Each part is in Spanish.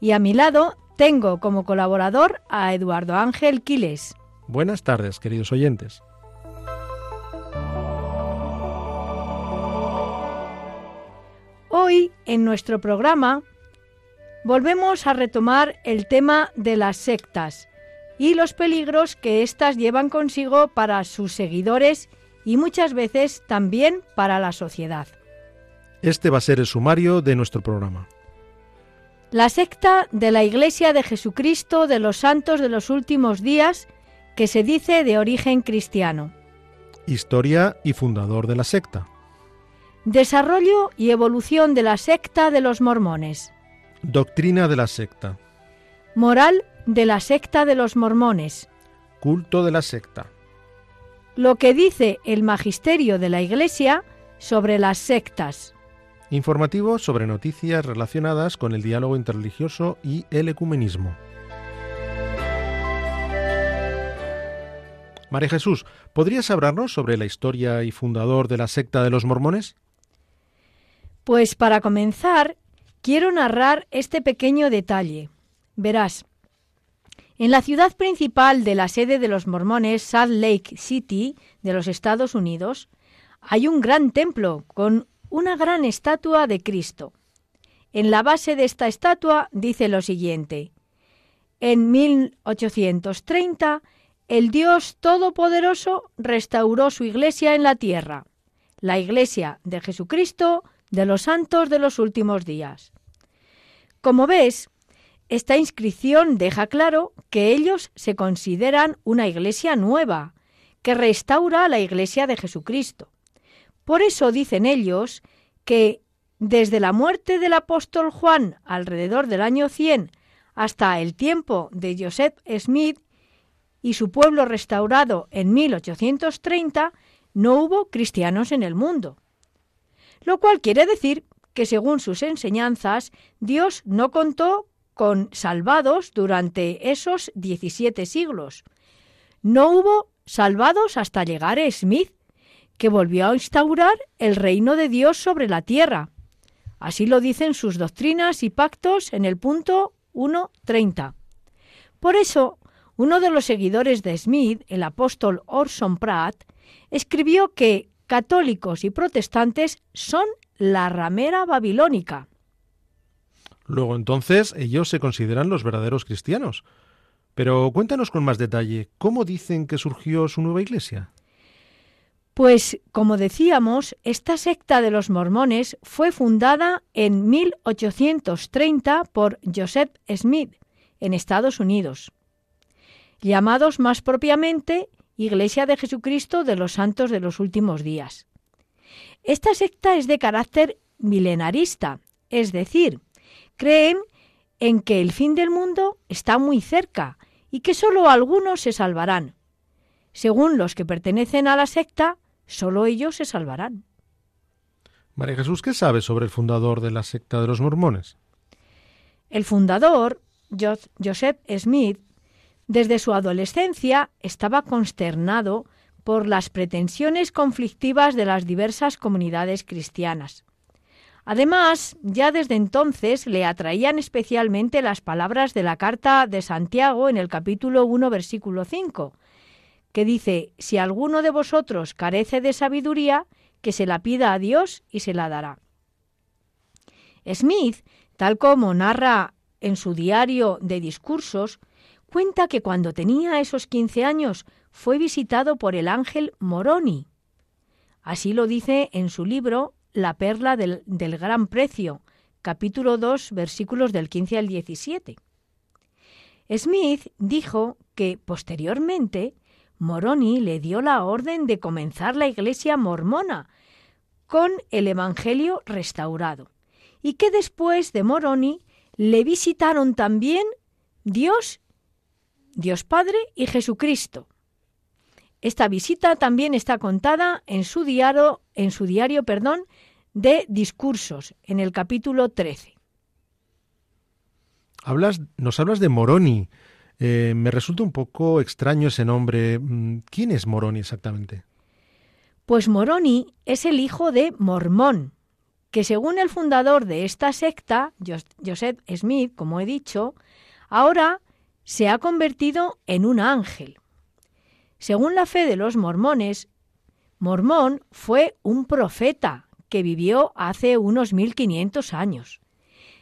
Y a mi lado tengo como colaborador a Eduardo Ángel Quiles. Buenas tardes, queridos oyentes. Hoy, en nuestro programa, volvemos a retomar el tema de las sectas y los peligros que éstas llevan consigo para sus seguidores y muchas veces también para la sociedad. Este va a ser el sumario de nuestro programa. La secta de la Iglesia de Jesucristo de los Santos de los Últimos Días, que se dice de origen cristiano. Historia y fundador de la secta. Desarrollo y evolución de la secta de los mormones. Doctrina de la secta. Moral de la secta de los mormones. Culto de la secta. Lo que dice el magisterio de la Iglesia sobre las sectas. Informativo sobre noticias relacionadas con el diálogo interreligioso y el ecumenismo. María Jesús, ¿podrías hablarnos sobre la historia y fundador de la secta de los mormones? Pues para comenzar, quiero narrar este pequeño detalle. Verás, en la ciudad principal de la sede de los mormones, Salt Lake City, de los Estados Unidos, hay un gran templo con una gran estatua de Cristo. En la base de esta estatua dice lo siguiente. En 1830, el Dios Todopoderoso restauró su iglesia en la tierra, la iglesia de Jesucristo de los santos de los últimos días. Como ves, esta inscripción deja claro que ellos se consideran una iglesia nueva, que restaura la iglesia de Jesucristo. Por eso dicen ellos que desde la muerte del apóstol Juan alrededor del año 100 hasta el tiempo de Joseph Smith y su pueblo restaurado en 1830, no hubo cristianos en el mundo lo cual quiere decir que según sus enseñanzas, Dios no contó con salvados durante esos 17 siglos. No hubo salvados hasta llegar Smith, que volvió a instaurar el reino de Dios sobre la tierra. Así lo dicen sus doctrinas y pactos en el punto 1.30. Por eso, uno de los seguidores de Smith, el apóstol Orson Pratt, escribió que católicos y protestantes son la ramera babilónica. Luego entonces ellos se consideran los verdaderos cristianos. Pero cuéntanos con más detalle, ¿cómo dicen que surgió su nueva iglesia? Pues, como decíamos, esta secta de los mormones fue fundada en 1830 por Joseph Smith, en Estados Unidos, llamados más propiamente Iglesia de Jesucristo de los Santos de los Últimos Días. Esta secta es de carácter milenarista, es decir, creen en que el fin del mundo está muy cerca y que sólo algunos se salvarán. Según los que pertenecen a la secta, sólo ellos se salvarán. María Jesús, ¿qué sabe sobre el fundador de la secta de los mormones? El fundador, Joseph Smith, desde su adolescencia estaba consternado por las pretensiones conflictivas de las diversas comunidades cristianas. Además, ya desde entonces le atraían especialmente las palabras de la carta de Santiago en el capítulo 1, versículo 5, que dice, Si alguno de vosotros carece de sabiduría, que se la pida a Dios y se la dará. Smith, tal como narra en su diario de discursos, cuenta que cuando tenía esos 15 años fue visitado por el ángel Moroni. Así lo dice en su libro La perla del, del gran precio, capítulo 2, versículos del 15 al 17. Smith dijo que posteriormente Moroni le dio la orden de comenzar la iglesia mormona con el Evangelio restaurado y que después de Moroni le visitaron también Dios, Dios Padre y Jesucristo. Esta visita también está contada en su diario, en su diario, perdón, de discursos, en el capítulo 13. Hablas, nos hablas de Moroni. Eh, me resulta un poco extraño ese nombre. Mm, ¿Quién es Moroni exactamente? Pues Moroni es el hijo de Mormón, que según el fundador de esta secta, Joseph Smith, como he dicho, ahora se ha convertido en un ángel. Según la fe de los mormones, Mormón fue un profeta que vivió hace unos 1500 años.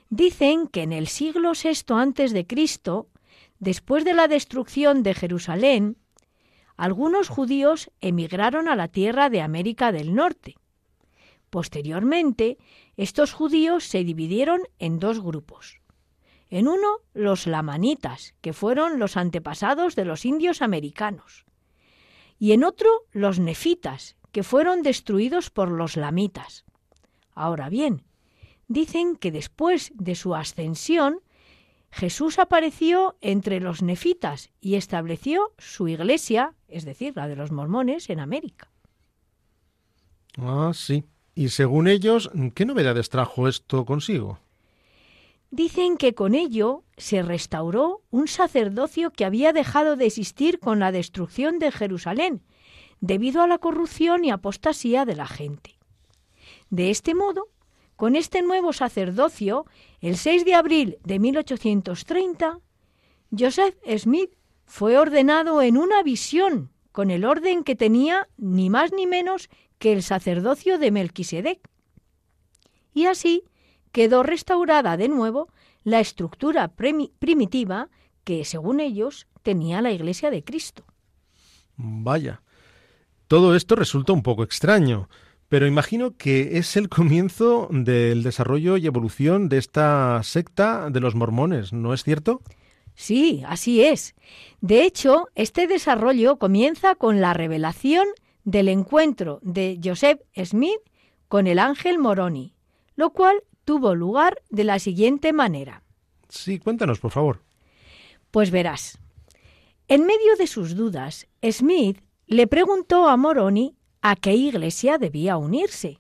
Dicen que en el siglo VI antes de Cristo, después de la destrucción de Jerusalén, algunos judíos emigraron a la tierra de América del Norte. Posteriormente, estos judíos se dividieron en dos grupos. En uno, los lamanitas, que fueron los antepasados de los indios americanos. Y en otro, los nefitas, que fueron destruidos por los lamitas. Ahora bien, dicen que después de su ascensión, Jesús apareció entre los nefitas y estableció su iglesia, es decir, la de los mormones, en América. Ah, sí. Y según ellos, ¿qué novedades trajo esto consigo? Dicen que con ello se restauró un sacerdocio que había dejado de existir con la destrucción de Jerusalén, debido a la corrupción y apostasía de la gente. De este modo, con este nuevo sacerdocio, el 6 de abril de 1830, Joseph Smith fue ordenado en una visión con el orden que tenía ni más ni menos que el sacerdocio de Melquisedec. Y así quedó restaurada de nuevo la estructura primitiva que, según ellos, tenía la Iglesia de Cristo. Vaya. Todo esto resulta un poco extraño. Pero imagino que es el comienzo del desarrollo y evolución de esta secta de los mormones, ¿no es cierto? Sí, así es. De hecho, este desarrollo comienza con la revelación del encuentro de Joseph Smith con el ángel Moroni, lo cual tuvo lugar de la siguiente manera. Sí, cuéntanos, por favor. Pues verás. En medio de sus dudas, Smith le preguntó a Moroni a qué iglesia debía unirse.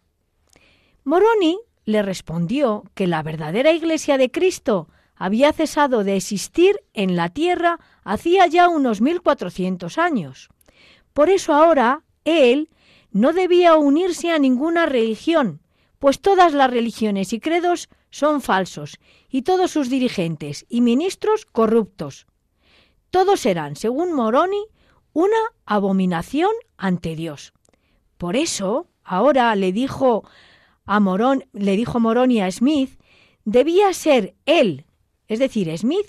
Moroni le respondió que la verdadera iglesia de Cristo había cesado de existir en la tierra hacía ya unos 1400 años. Por eso ahora él no debía unirse a ninguna religión, pues todas las religiones y credos son falsos y todos sus dirigentes y ministros corruptos. Todos serán, según Moroni, una abominación ante Dios. Por eso, ahora le dijo a Morón, le dijo Moroni a Smith, debía ser él, es decir, Smith,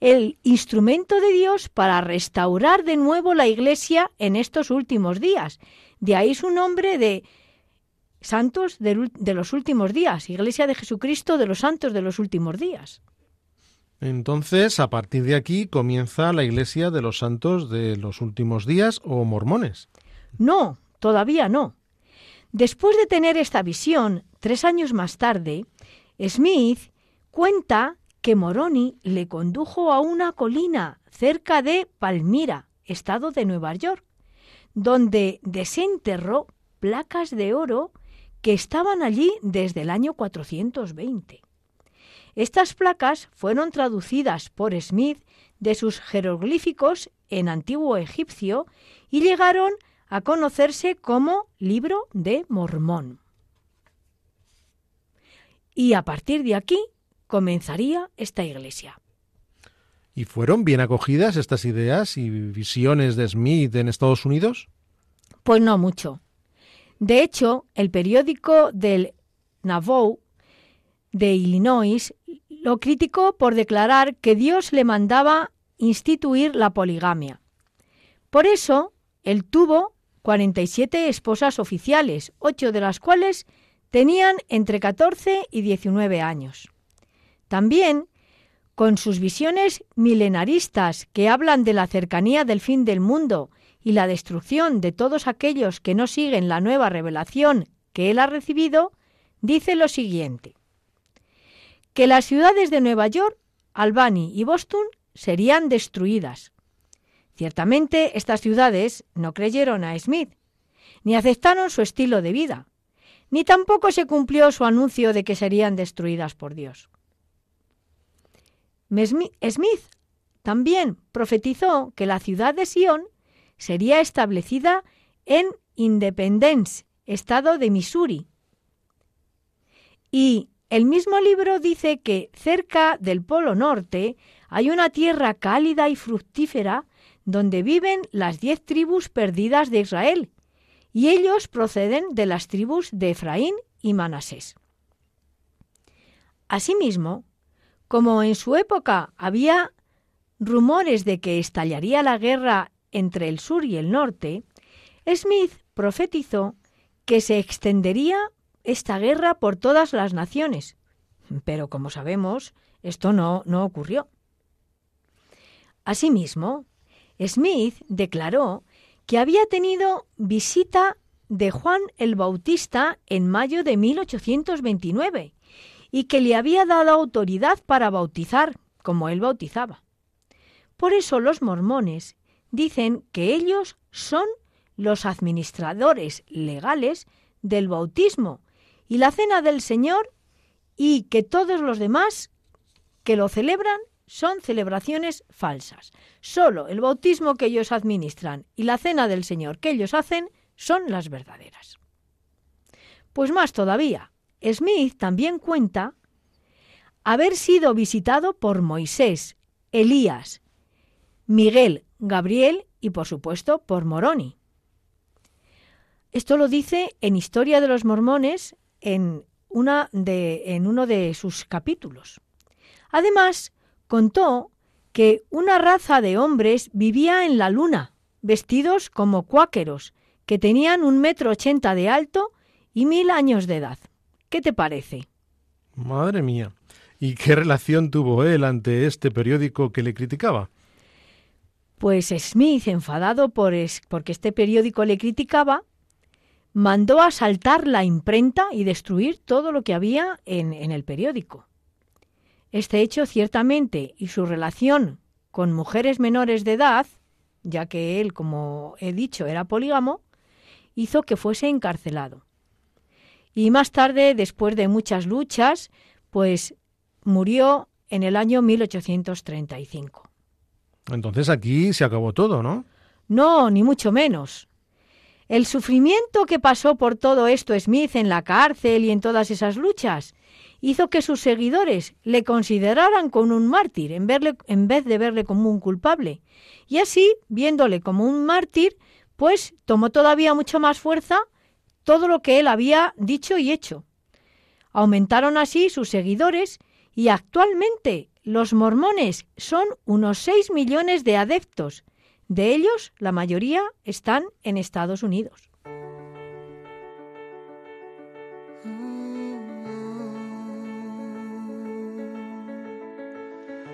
el instrumento de Dios para restaurar de nuevo la Iglesia en estos últimos días. De ahí su nombre de Santos de, de, los últimos días, Iglesia de Jesucristo de los Santos de los últimos días. Entonces, a partir de aquí comienza la Iglesia de los Santos de los últimos días o mormones. No, Todavía no. Después de tener esta visión, tres años más tarde, Smith cuenta que Moroni le condujo a una colina cerca de Palmira, estado de Nueva York, donde desenterró placas de oro que estaban allí desde el año 420. Estas placas fueron traducidas por Smith de sus jeroglíficos en antiguo egipcio y llegaron a conocerse como Libro de Mormón. Y a partir de aquí comenzaría esta iglesia. ¿Y fueron bien acogidas estas ideas y visiones de Smith en Estados Unidos? Pues no mucho. De hecho, el periódico del Navajo de Illinois lo criticó por declarar que Dios le mandaba instituir la poligamia. Por eso, él tuvo 47 esposas oficiales, ocho de las cuales tenían entre 14 y 19 años. También, con sus visiones milenaristas que hablan de la cercanía del fin del mundo y la destrucción de todos aquellos que no siguen la nueva revelación que él ha recibido, dice lo siguiente. que las ciudades de Nueva York, Albany y Boston serían destruidas. Ciertamente estas ciudades no creyeron a Smith, ni aceptaron su estilo de vida, ni tampoco se cumplió su anuncio de que serían destruidas por Dios. Smith también profetizó que la ciudad de Sion sería establecida en Independence, estado de Missouri. Y el mismo libro dice que cerca del Polo Norte hay una tierra cálida y fructífera donde viven las diez tribus perdidas de Israel, y ellos proceden de las tribus de Efraín y Manasés. Asimismo, como en su época había rumores de que estallaría la guerra entre el sur y el norte, Smith profetizó que se extendería esta guerra por todas las naciones. Pero como sabemos, esto no, no ocurrió. Asimismo, Smith declaró que había tenido visita de Juan el Bautista en mayo de 1829 y que le había dado autoridad para bautizar, como él bautizaba. Por eso los mormones dicen que ellos son los administradores legales del bautismo y la cena del Señor y que todos los demás que lo celebran son celebraciones falsas. Solo el bautismo que ellos administran y la cena del Señor que ellos hacen son las verdaderas. Pues más todavía, Smith también cuenta haber sido visitado por Moisés, Elías, Miguel, Gabriel y por supuesto por Moroni. Esto lo dice en Historia de los Mormones en, una de, en uno de sus capítulos. Además, contó que una raza de hombres vivía en la luna, vestidos como cuáqueros, que tenían un metro ochenta de alto y mil años de edad. ¿Qué te parece? Madre mía. ¿Y qué relación tuvo él ante este periódico que le criticaba? Pues Smith, enfadado por porque este periódico le criticaba, mandó asaltar la imprenta y destruir todo lo que había en, en el periódico. Este hecho ciertamente y su relación con mujeres menores de edad, ya que él, como he dicho, era polígamo, hizo que fuese encarcelado. Y más tarde, después de muchas luchas, pues murió en el año 1835. Entonces aquí se acabó todo, ¿no? No, ni mucho menos. El sufrimiento que pasó por todo esto Smith en la cárcel y en todas esas luchas hizo que sus seguidores le consideraran como un mártir en, en vez de verle como un culpable. Y así, viéndole como un mártir, pues tomó todavía mucho más fuerza todo lo que él había dicho y hecho. Aumentaron así sus seguidores y actualmente los mormones son unos 6 millones de adeptos. De ellos, la mayoría están en Estados Unidos.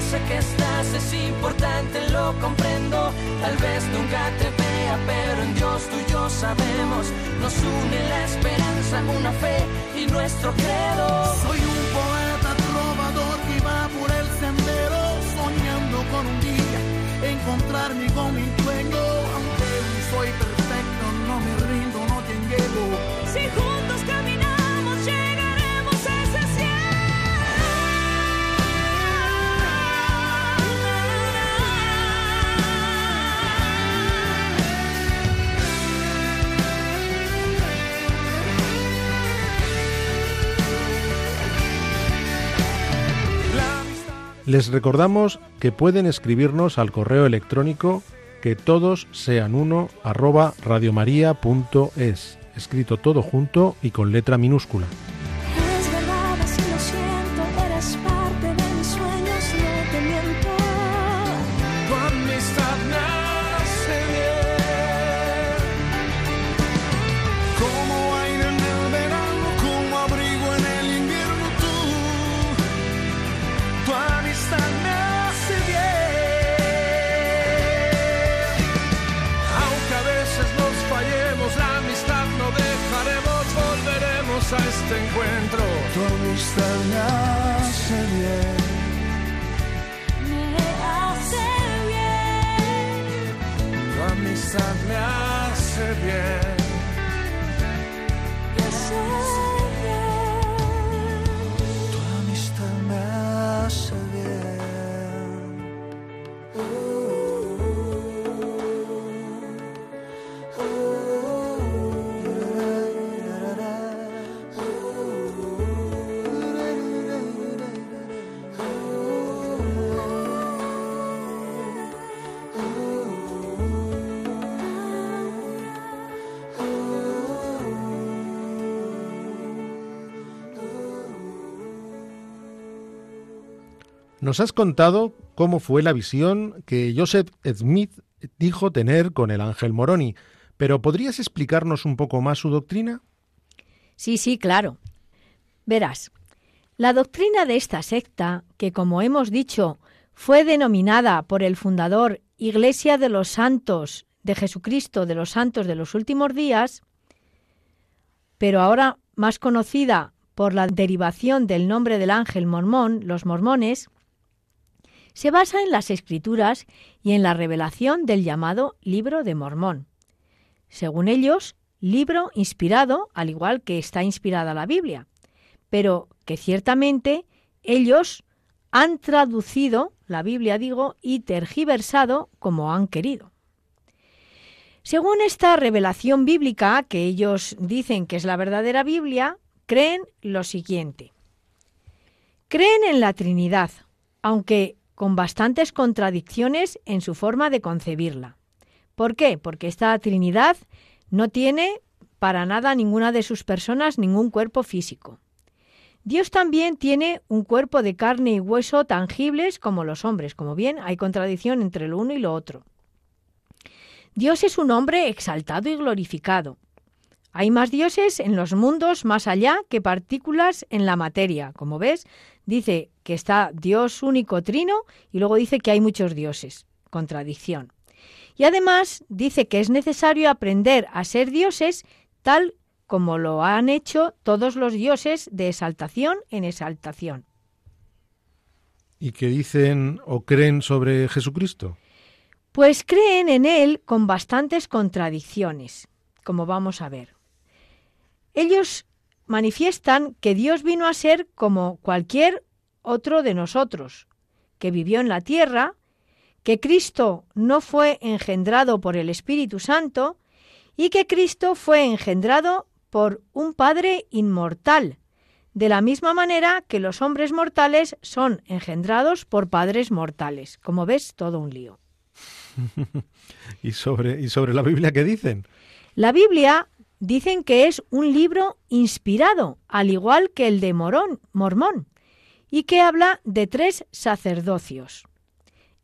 Sé que estás, es importante, lo comprendo. Tal vez nunca te vea, pero en Dios tú y yo sabemos. Nos une la esperanza, una fe y nuestro credo. Soy un poeta trovador que va por el sendero, soñando con un día encontrarme con mi Les recordamos que pueden escribirnos al correo electrónico que todos sean uno arroba radiomaria.es, escrito todo junto y con letra minúscula. Este encuentro. Tu amistad me hace bien. Me hace bien, Tu amistad me hace bien. Nos has contado cómo fue la visión que Joseph Smith dijo tener con el ángel Moroni, pero ¿podrías explicarnos un poco más su doctrina? Sí, sí, claro. Verás, la doctrina de esta secta, que como hemos dicho, fue denominada por el fundador Iglesia de los Santos de Jesucristo de los Santos de los Últimos Días, pero ahora más conocida por la derivación del nombre del ángel mormón, los mormones, se basa en las escrituras y en la revelación del llamado libro de Mormón. Según ellos, libro inspirado, al igual que está inspirada la Biblia, pero que ciertamente ellos han traducido la Biblia, digo, y tergiversado como han querido. Según esta revelación bíblica, que ellos dicen que es la verdadera Biblia, creen lo siguiente. Creen en la Trinidad, aunque con bastantes contradicciones en su forma de concebirla. ¿Por qué? Porque esta Trinidad no tiene para nada ninguna de sus personas ningún cuerpo físico. Dios también tiene un cuerpo de carne y hueso tangibles como los hombres, como bien hay contradicción entre lo uno y lo otro. Dios es un hombre exaltado y glorificado. Hay más dioses en los mundos más allá que partículas en la materia. Como ves, dice que está Dios único trino y luego dice que hay muchos dioses. Contradicción. Y además dice que es necesario aprender a ser dioses tal como lo han hecho todos los dioses de exaltación en exaltación. ¿Y qué dicen o creen sobre Jesucristo? Pues creen en él con bastantes contradicciones, como vamos a ver. Ellos manifiestan que Dios vino a ser como cualquier otro de nosotros, que vivió en la tierra, que Cristo no fue engendrado por el Espíritu Santo y que Cristo fue engendrado por un Padre inmortal, de la misma manera que los hombres mortales son engendrados por padres mortales. Como ves, todo un lío. ¿Y sobre, ¿Y sobre la Biblia qué dicen? La Biblia dicen que es un libro inspirado, al igual que el de Morón, Mormón, y que habla de tres sacerdocios,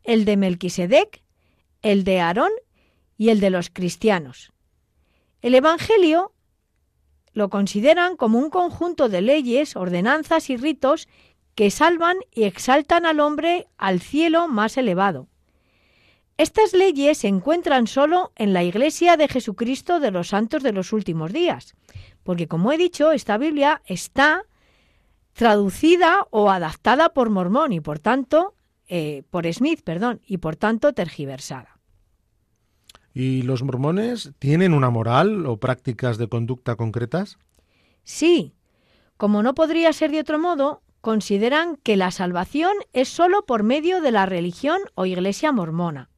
el de Melquisedec, el de Aarón y el de los cristianos. El Evangelio lo consideran como un conjunto de leyes, ordenanzas y ritos que salvan y exaltan al hombre al cielo más elevado. Estas leyes se encuentran solo en la Iglesia de Jesucristo de los Santos de los Últimos Días, porque como he dicho, esta Biblia está traducida o adaptada por Mormón y por tanto, eh, por Smith, perdón, y por tanto tergiversada. ¿Y los mormones tienen una moral o prácticas de conducta concretas? Sí, como no podría ser de otro modo, consideran que la salvación es sólo por medio de la religión o iglesia mormona.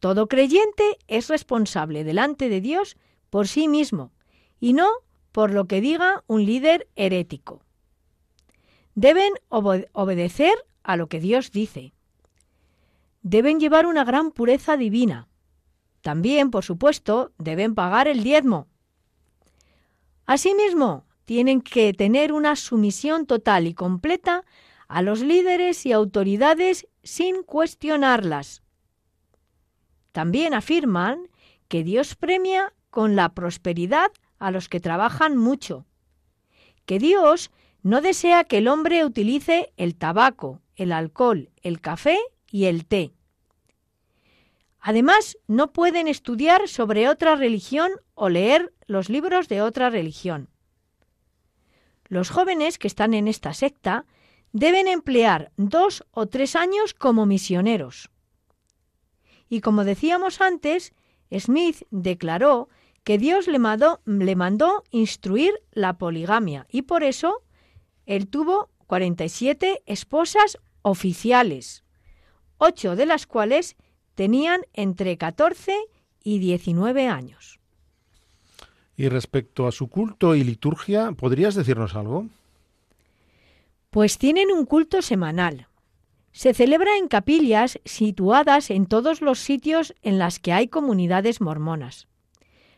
Todo creyente es responsable delante de Dios por sí mismo y no por lo que diga un líder herético. Deben obedecer a lo que Dios dice. Deben llevar una gran pureza divina. También, por supuesto, deben pagar el diezmo. Asimismo, tienen que tener una sumisión total y completa a los líderes y autoridades sin cuestionarlas. También afirman que Dios premia con la prosperidad a los que trabajan mucho, que Dios no desea que el hombre utilice el tabaco, el alcohol, el café y el té. Además, no pueden estudiar sobre otra religión o leer los libros de otra religión. Los jóvenes que están en esta secta deben emplear dos o tres años como misioneros. Y como decíamos antes, Smith declaró que Dios le mandó, le mandó instruir la poligamia y por eso él tuvo 47 esposas oficiales, ocho de las cuales tenían entre 14 y 19 años. Y respecto a su culto y liturgia, ¿podrías decirnos algo? Pues tienen un culto semanal, se celebra en capillas situadas en todos los sitios en las que hay comunidades mormonas.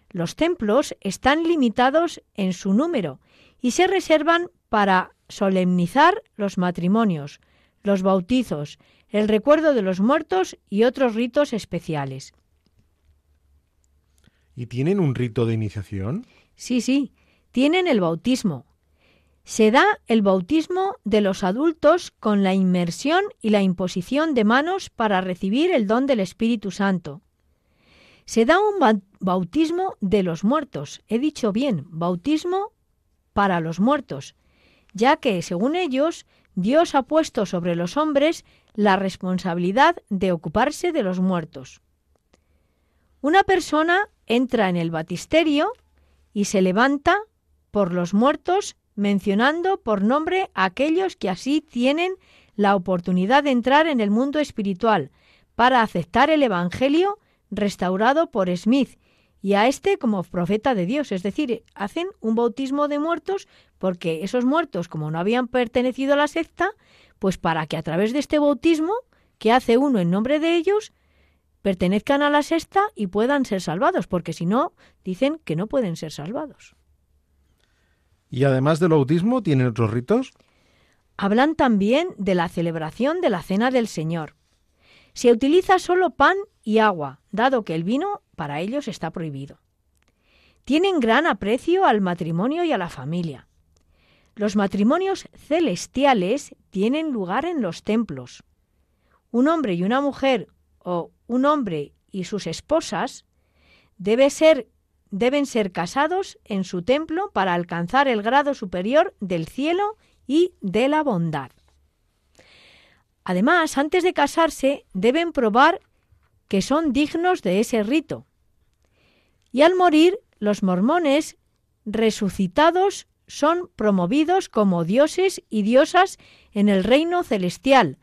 Los templos están limitados en su número y se reservan para solemnizar los matrimonios, los bautizos, el recuerdo de los muertos y otros ritos especiales. ¿Y tienen un rito de iniciación? Sí, sí, tienen el bautismo, se da el bautismo de los adultos con la inmersión y la imposición de manos para recibir el don del Espíritu Santo. Se da un bautismo de los muertos, he dicho bien, bautismo para los muertos, ya que, según ellos, Dios ha puesto sobre los hombres la responsabilidad de ocuparse de los muertos. Una persona entra en el batisterio y se levanta por los muertos mencionando por nombre a aquellos que así tienen la oportunidad de entrar en el mundo espiritual para aceptar el Evangelio restaurado por Smith y a este como profeta de Dios. Es decir, hacen un bautismo de muertos porque esos muertos, como no habían pertenecido a la secta, pues para que a través de este bautismo que hace uno en nombre de ellos, pertenezcan a la secta y puedan ser salvados, porque si no, dicen que no pueden ser salvados. ¿Y además del bautismo tienen otros ritos? Hablan también de la celebración de la Cena del Señor. Se utiliza solo pan y agua, dado que el vino para ellos está prohibido. Tienen gran aprecio al matrimonio y a la familia. Los matrimonios celestiales tienen lugar en los templos. Un hombre y una mujer o un hombre y sus esposas debe ser deben ser casados en su templo para alcanzar el grado superior del cielo y de la bondad. Además, antes de casarse, deben probar que son dignos de ese rito. Y al morir, los mormones resucitados son promovidos como dioses y diosas en el reino celestial,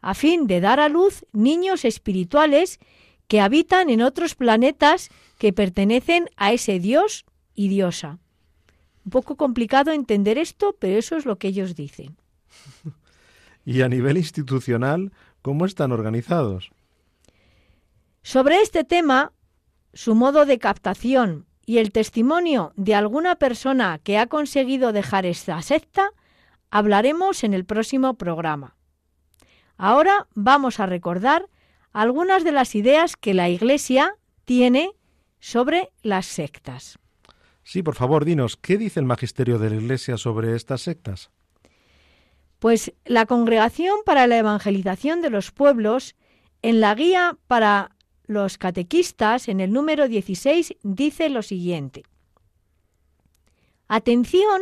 a fin de dar a luz niños espirituales que habitan en otros planetas que pertenecen a ese dios y diosa. Un poco complicado entender esto, pero eso es lo que ellos dicen. y a nivel institucional, ¿cómo están organizados? Sobre este tema, su modo de captación y el testimonio de alguna persona que ha conseguido dejar esta secta, hablaremos en el próximo programa. Ahora vamos a recordar algunas de las ideas que la Iglesia tiene sobre las sectas. Sí, por favor, dinos, ¿qué dice el magisterio de la Iglesia sobre estas sectas? Pues la Congregación para la Evangelización de los Pueblos, en la guía para los catequistas, en el número 16, dice lo siguiente. Atención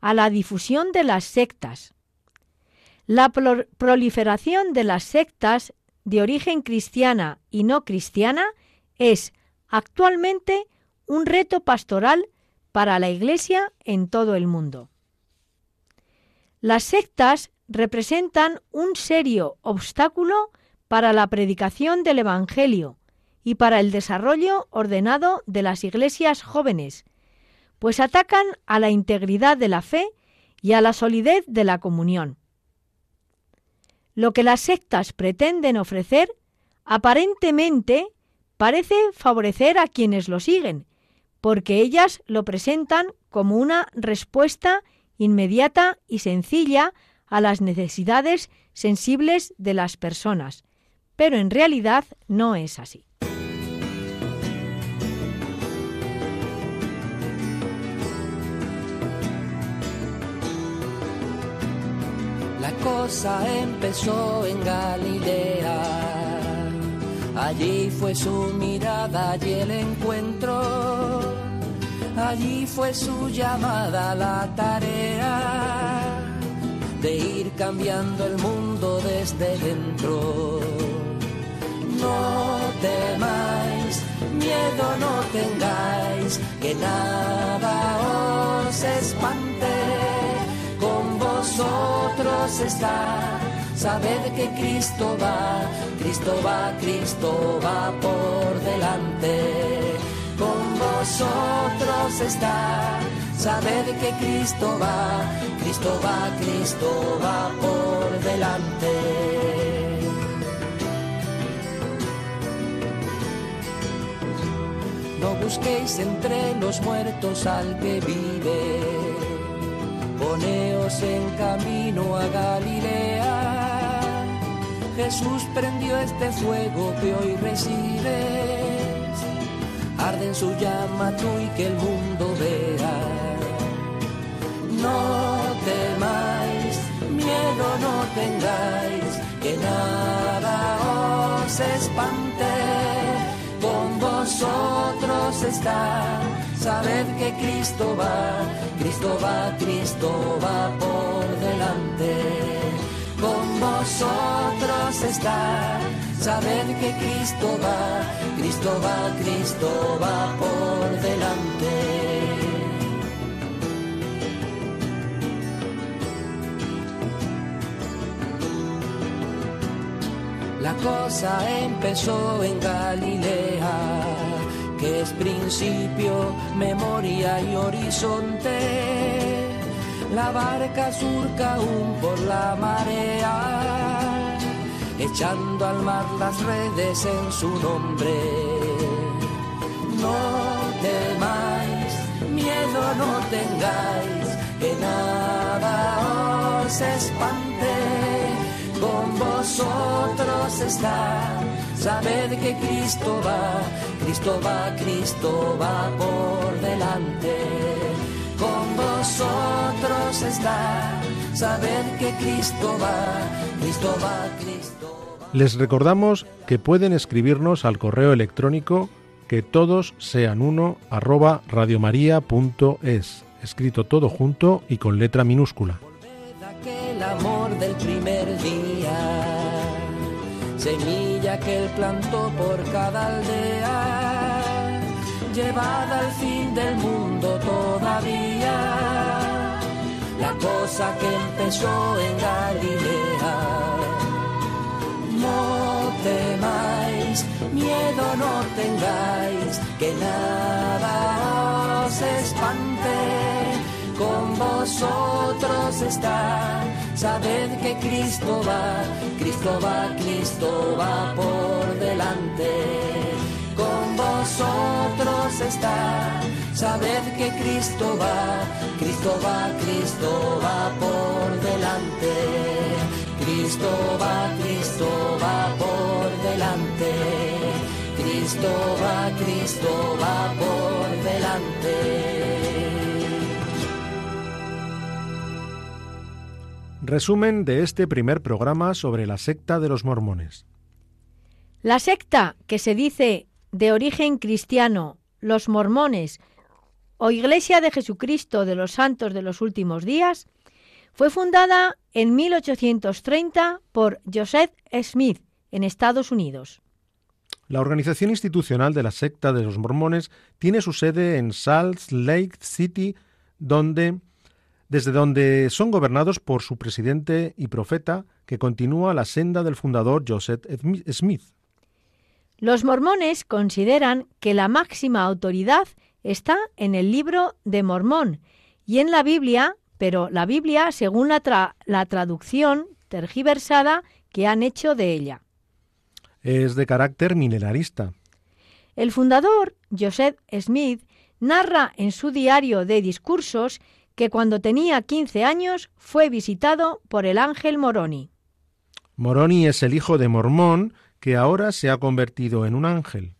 a la difusión de las sectas. La proliferación de las sectas de origen cristiana y no cristiana es actualmente un reto pastoral para la Iglesia en todo el mundo. Las sectas representan un serio obstáculo para la predicación del Evangelio y para el desarrollo ordenado de las iglesias jóvenes, pues atacan a la integridad de la fe y a la solidez de la comunión. Lo que las sectas pretenden ofrecer aparentemente parece favorecer a quienes lo siguen, porque ellas lo presentan como una respuesta inmediata y sencilla a las necesidades sensibles de las personas, pero en realidad no es así. La cosa empezó en Galilea Allí fue su mirada y el encuentro. Allí fue su llamada, la tarea de ir cambiando el mundo desde dentro. No temáis, miedo no tengáis, que nada os espante. Con vosotros está Sabed que Cristo va, Cristo va, Cristo va por delante. Con vosotros está. Sabed que Cristo va, Cristo va, Cristo va por delante. No busquéis entre los muertos al que vive. Poneos en camino a Galilea Jesús prendió este fuego que hoy recibes. Arde en su llama tú y que el mundo vea. No temáis, miedo no tengáis, que nada os espante. Con vosotros está, sabed que Cristo va, Cristo va, Cristo va por delante está. Sabed que Cristo va, Cristo va, Cristo va por delante. La cosa empezó en Galilea, que es principio, memoria y horizonte la barca surca aún por la marea, echando al mar las redes en su nombre. No temáis, miedo no tengáis, que nada os espante. Con vosotros está, sabed que Cristo va, Cristo va, Cristo va por delante con vosotros está. Sabed que Cristo va, Cristo va, Cristo va. Les recordamos que pueden escribirnos al correo electrónico que todos sean uno arroba radiomaria.es, escrito todo junto y con letra minúscula. aquel amor del primer día, semilla que él plantó por cada aldea llevada al fin del mundo todavía. Cosa que empezó en Galilea. No temáis, miedo no tengáis, que nada os espante. Con vosotros está, sabed que Cristo va, Cristo va, Cristo va por delante con vosotros está. Sabed que Cristo va, Cristo va, Cristo va por delante. Cristo va, Cristo va por delante. Cristo va, Cristo va por delante. Resumen de este primer programa sobre la secta de los mormones. La secta que se dice de origen cristiano, los mormones o Iglesia de Jesucristo de los Santos de los Últimos Días, fue fundada en 1830 por Joseph Smith en Estados Unidos. La organización institucional de la secta de los mormones tiene su sede en Salt Lake City, donde, desde donde son gobernados por su presidente y profeta, que continúa la senda del fundador Joseph Smith. Los mormones consideran que la máxima autoridad está en el libro de Mormón y en la Biblia, pero la Biblia según la, la traducción tergiversada que han hecho de ella. Es de carácter milenarista. El fundador, Joseph Smith, narra en su diario de discursos que cuando tenía 15 años fue visitado por el ángel Moroni. Moroni es el hijo de Mormón que ahora se ha convertido en un ángel.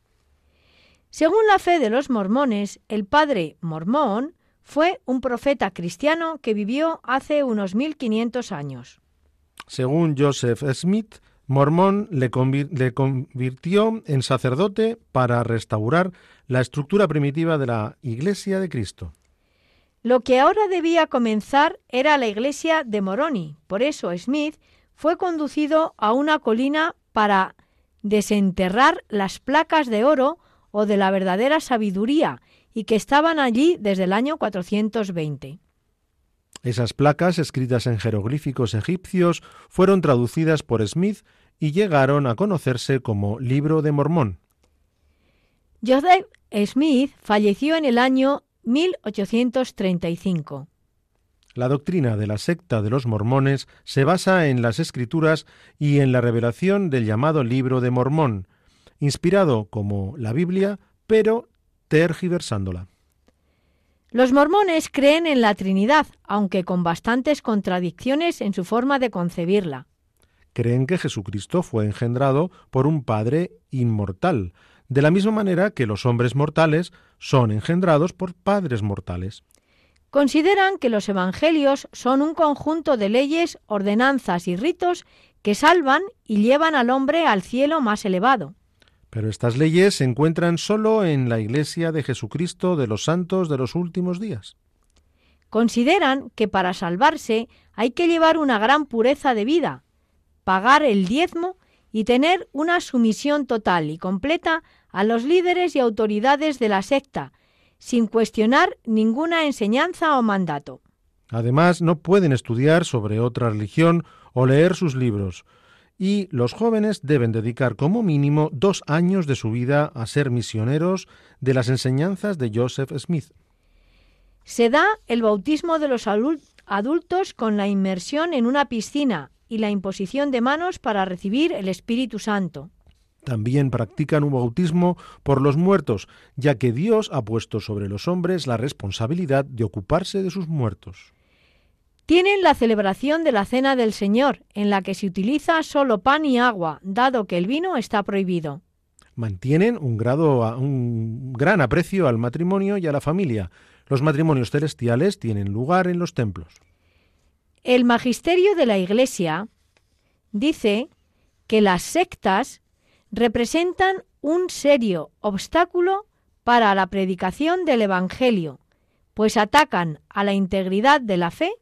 Según la fe de los mormones, el padre Mormón fue un profeta cristiano que vivió hace unos 1500 años. Según Joseph Smith, Mormón le, le, convirtió en sacerdote para restaurar la estructura primitiva de la Iglesia de Cristo. Lo que ahora debía comenzar era la iglesia de Moroni. Por eso Smith fue conducido a una colina para desenterrar las placas de oro o de la verdadera sabiduría y que estaban allí desde el año 420. Esas placas, escritas en jeroglíficos egipcios, fueron traducidas por Smith y llegaron a conocerse como Libro de Mormón. Joseph Smith falleció en el año 1835. La doctrina de la secta de los mormones se basa en las escrituras y en la revelación del llamado Libro de Mormón, inspirado como la Biblia, pero tergiversándola. Los mormones creen en la Trinidad, aunque con bastantes contradicciones en su forma de concebirla. Creen que Jesucristo fue engendrado por un Padre inmortal, de la misma manera que los hombres mortales son engendrados por padres mortales. Consideran que los evangelios son un conjunto de leyes, ordenanzas y ritos que salvan y llevan al hombre al cielo más elevado. Pero estas leyes se encuentran solo en la Iglesia de Jesucristo de los santos de los últimos días. Consideran que para salvarse hay que llevar una gran pureza de vida, pagar el diezmo y tener una sumisión total y completa a los líderes y autoridades de la secta, sin cuestionar ninguna enseñanza o mandato. Además, no pueden estudiar sobre otra religión o leer sus libros, y los jóvenes deben dedicar como mínimo dos años de su vida a ser misioneros de las enseñanzas de Joseph Smith. Se da el bautismo de los adultos con la inmersión en una piscina y la imposición de manos para recibir el Espíritu Santo. También practican un bautismo por los muertos, ya que Dios ha puesto sobre los hombres la responsabilidad de ocuparse de sus muertos. Tienen la celebración de la Cena del Señor, en la que se utiliza solo pan y agua, dado que el vino está prohibido. Mantienen un, grado, un gran aprecio al matrimonio y a la familia. Los matrimonios celestiales tienen lugar en los templos. El magisterio de la Iglesia dice que las sectas representan un serio obstáculo para la predicación del Evangelio, pues atacan a la integridad de la fe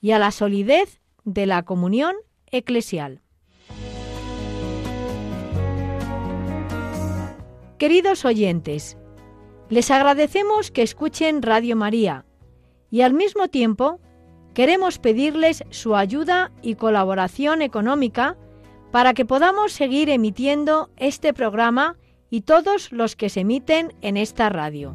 y a la solidez de la comunión eclesial. Queridos oyentes, les agradecemos que escuchen Radio María y al mismo tiempo queremos pedirles su ayuda y colaboración económica para que podamos seguir emitiendo este programa y todos los que se emiten en esta radio.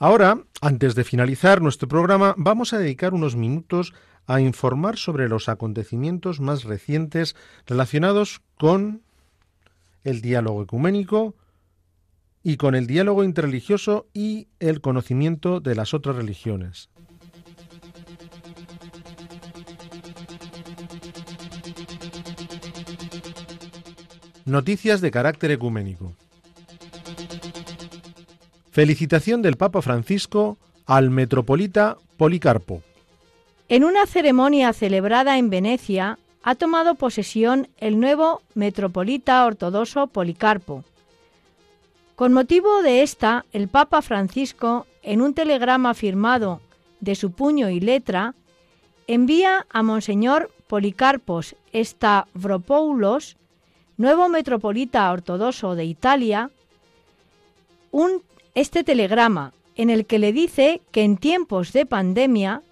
Ahora, antes de finalizar nuestro programa, vamos a dedicar unos minutos a informar sobre los acontecimientos más recientes relacionados con el diálogo ecuménico y con el diálogo interreligioso y el conocimiento de las otras religiones. Noticias de carácter ecuménico. Felicitación del Papa Francisco al metropolita Policarpo. En una ceremonia celebrada en Venecia, ha tomado posesión el nuevo metropolita ortodoxo Policarpo. Con motivo de esta, el Papa Francisco, en un telegrama firmado de su puño y letra, envía a Monseñor Policarpos Stavropoulos, nuevo metropolita ortodoxo de Italia, un este telegrama en el que le dice que en tiempos de pandemia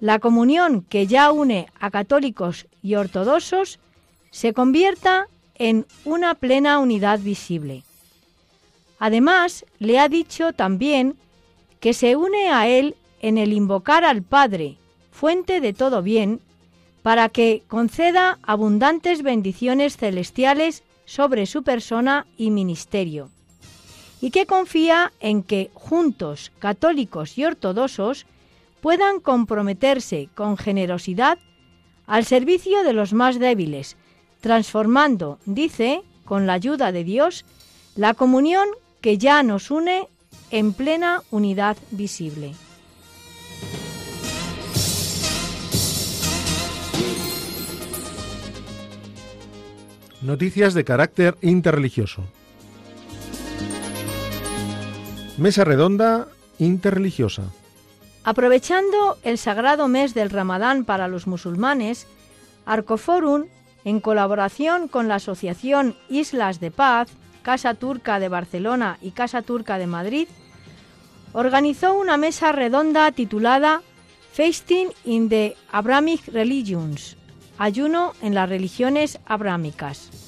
la comunión que ya une a católicos y ortodoxos se convierta en una plena unidad visible. Además, le ha dicho también que se une a él en el invocar al Padre, fuente de todo bien, para que conceda abundantes bendiciones celestiales sobre su persona y ministerio y que confía en que juntos, católicos y ortodoxos, puedan comprometerse con generosidad al servicio de los más débiles, transformando, dice, con la ayuda de Dios, la comunión que ya nos une en plena unidad visible. Noticias de carácter interreligioso. Mesa redonda interreligiosa. Aprovechando el sagrado mes del Ramadán para los musulmanes, Arcoforum, en colaboración con la Asociación Islas de Paz, Casa Turca de Barcelona y Casa Turca de Madrid, organizó una mesa redonda titulada Fasting in the Abrahamic Religions, ayuno en las religiones abrámicas.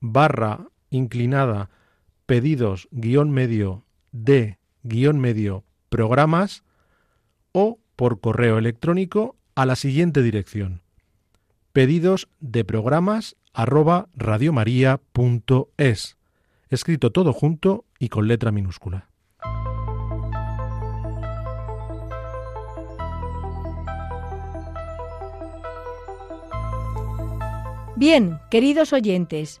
barra inclinada pedidos guion medio de guion medio programas o por correo electrónico a la siguiente dirección pedidos de programas arroba radiomaria.es escrito todo junto y con letra minúscula. Bien, queridos oyentes,